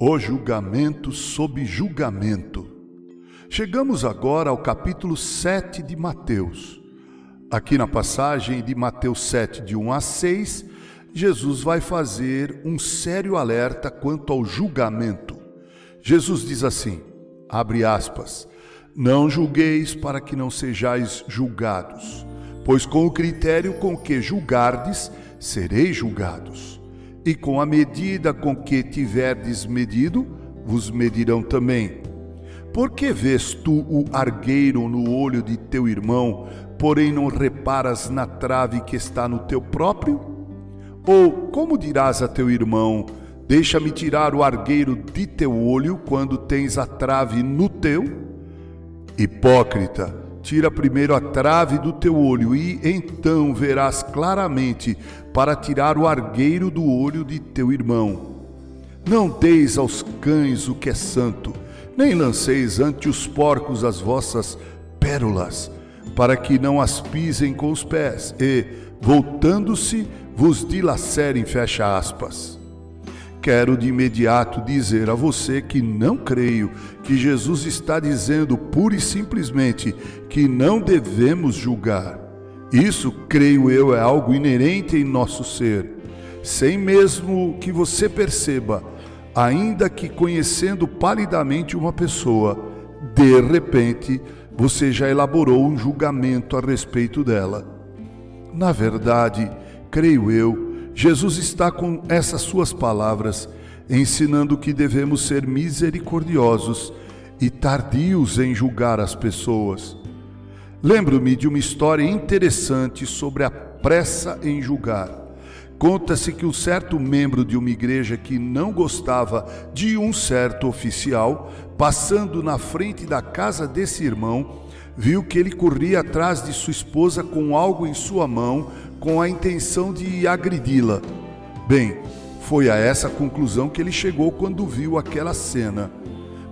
O julgamento sob julgamento. Chegamos agora ao capítulo 7 de Mateus. Aqui na passagem de Mateus 7, de 1 a 6, Jesus vai fazer um sério alerta quanto ao julgamento. Jesus diz assim: abre aspas, não julgueis para que não sejais julgados, pois com o critério com que julgardes, sereis julgados, e com a medida com que tiverdes medido, vos medirão também. Por que vês tu o argueiro no olho de teu irmão, porém não reparas na trave que está no teu próprio? Ou como dirás a teu irmão: Deixa-me tirar o argueiro de teu olho quando tens a trave no teu? Hipócrita, tira primeiro a trave do teu olho e então verás claramente para tirar o argueiro do olho de teu irmão. Não deis aos cães o que é santo, nem lanceis ante os porcos as vossas pérolas, para que não as pisem com os pés e, voltando-se, vos dilacerem, fecha aspas. Quero de imediato dizer a você que não creio que Jesus está dizendo pura e simplesmente que não devemos julgar. Isso, creio eu, é algo inerente em nosso ser, sem mesmo que você perceba, ainda que conhecendo palidamente uma pessoa, de repente você já elaborou um julgamento a respeito dela. Na verdade, creio eu, Jesus está com essas suas palavras ensinando que devemos ser misericordiosos e tardios em julgar as pessoas. Lembro-me de uma história interessante sobre a pressa em julgar. Conta-se que um certo membro de uma igreja que não gostava de um certo oficial, passando na frente da casa desse irmão, viu que ele corria atrás de sua esposa com algo em sua mão, com a intenção de agredi-la. Bem, foi a essa conclusão que ele chegou quando viu aquela cena.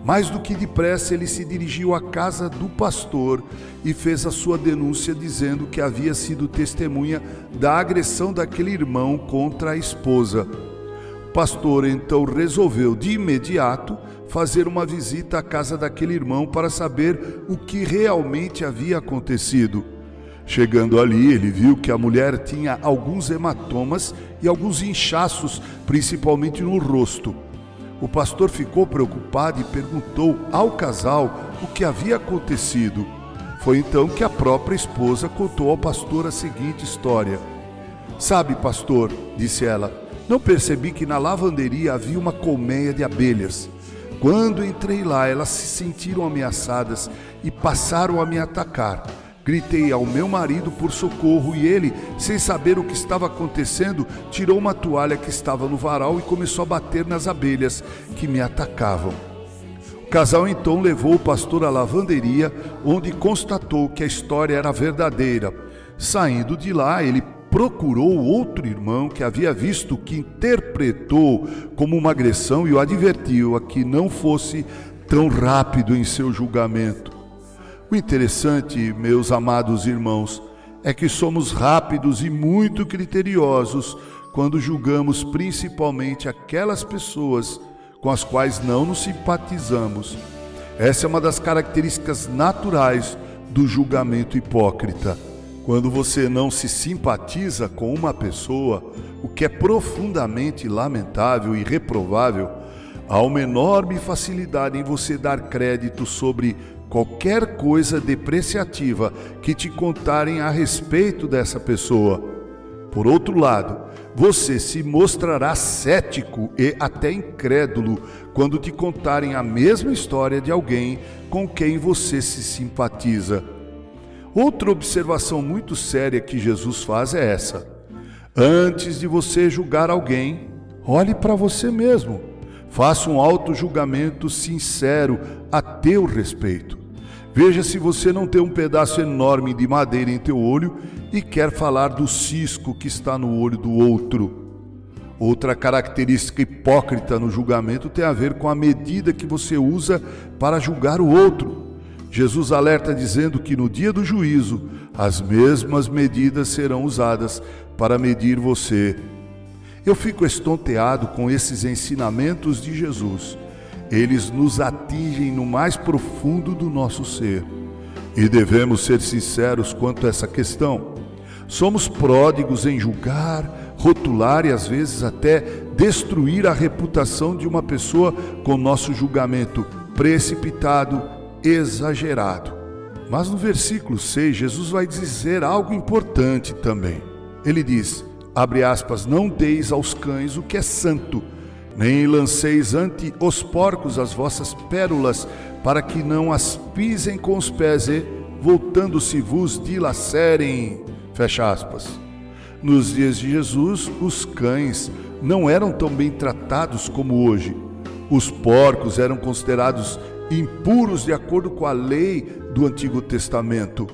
Mais do que depressa, ele se dirigiu à casa do pastor e fez a sua denúncia dizendo que havia sido testemunha da agressão daquele irmão contra a esposa. O pastor então resolveu de imediato fazer uma visita à casa daquele irmão para saber o que realmente havia acontecido. Chegando ali, ele viu que a mulher tinha alguns hematomas e alguns inchaços, principalmente no rosto. O pastor ficou preocupado e perguntou ao casal o que havia acontecido. Foi então que a própria esposa contou ao pastor a seguinte história: Sabe, pastor, disse ela, não percebi que na lavanderia havia uma colmeia de abelhas. Quando entrei lá, elas se sentiram ameaçadas e passaram a me atacar. Gritei ao meu marido por socorro e ele, sem saber o que estava acontecendo, tirou uma toalha que estava no varal e começou a bater nas abelhas que me atacavam. O casal então levou o pastor à lavanderia, onde constatou que a história era verdadeira. Saindo de lá, ele procurou outro irmão que havia visto que interpretou como uma agressão e o advertiu a que não fosse tão rápido em seu julgamento. O interessante, meus amados irmãos, é que somos rápidos e muito criteriosos quando julgamos principalmente aquelas pessoas com as quais não nos simpatizamos. Essa é uma das características naturais do julgamento hipócrita. Quando você não se simpatiza com uma pessoa, o que é profundamente lamentável e reprovável, há uma enorme facilidade em você dar crédito sobre qualquer coisa depreciativa que te contarem a respeito dessa pessoa. Por outro lado, você se mostrará cético e até incrédulo quando te contarem a mesma história de alguém com quem você se simpatiza. Outra observação muito séria que Jesus faz é essa: antes de você julgar alguém, olhe para você mesmo. Faça um auto-julgamento sincero a teu respeito. Veja se você não tem um pedaço enorme de madeira em teu olho e quer falar do cisco que está no olho do outro. Outra característica hipócrita no julgamento tem a ver com a medida que você usa para julgar o outro. Jesus alerta dizendo que no dia do juízo as mesmas medidas serão usadas para medir você Eu fico estonteado com esses ensinamentos de Jesus. Eles nos atingem no mais profundo do nosso ser. E devemos ser sinceros quanto a essa questão. Somos pródigos em julgar, rotular e às vezes até destruir a reputação de uma pessoa com nosso julgamento precipitado, exagerado. Mas no versículo 6, Jesus vai dizer algo importante também. Ele diz: abre aspas, não deis aos cães o que é santo, nem lanceis ante os porcos as vossas pérolas, para que não as pisem com os pés e, voltando-se, vos dilacerem. Fecha aspas. Nos dias de Jesus, os cães não eram tão bem tratados como hoje. Os porcos eram considerados impuros de acordo com a lei do Antigo Testamento.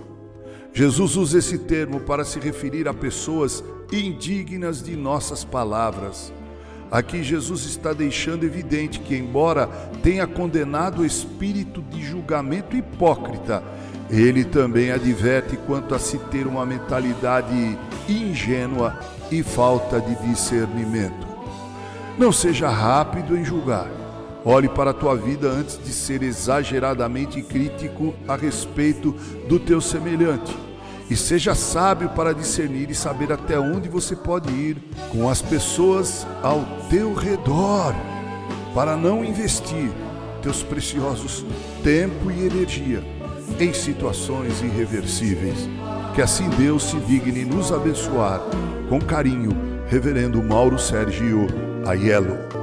Jesus usa esse termo para se referir a pessoas indignas de nossas palavras. Aqui Jesus está deixando evidente que, embora tenha condenado o espírito de julgamento hipócrita, ele também adverte quanto a se ter uma mentalidade ingênua e falta de discernimento. Não seja rápido em julgar. Olhe para a tua vida antes de ser exageradamente crítico a respeito do teu semelhante e seja sábio para discernir e saber até onde você pode ir com as pessoas ao teu redor, para não investir teus preciosos tempo e energia em situações irreversíveis. Que assim Deus se digne nos abençoar. Com carinho, Reverendo Mauro Sérgio Aiello.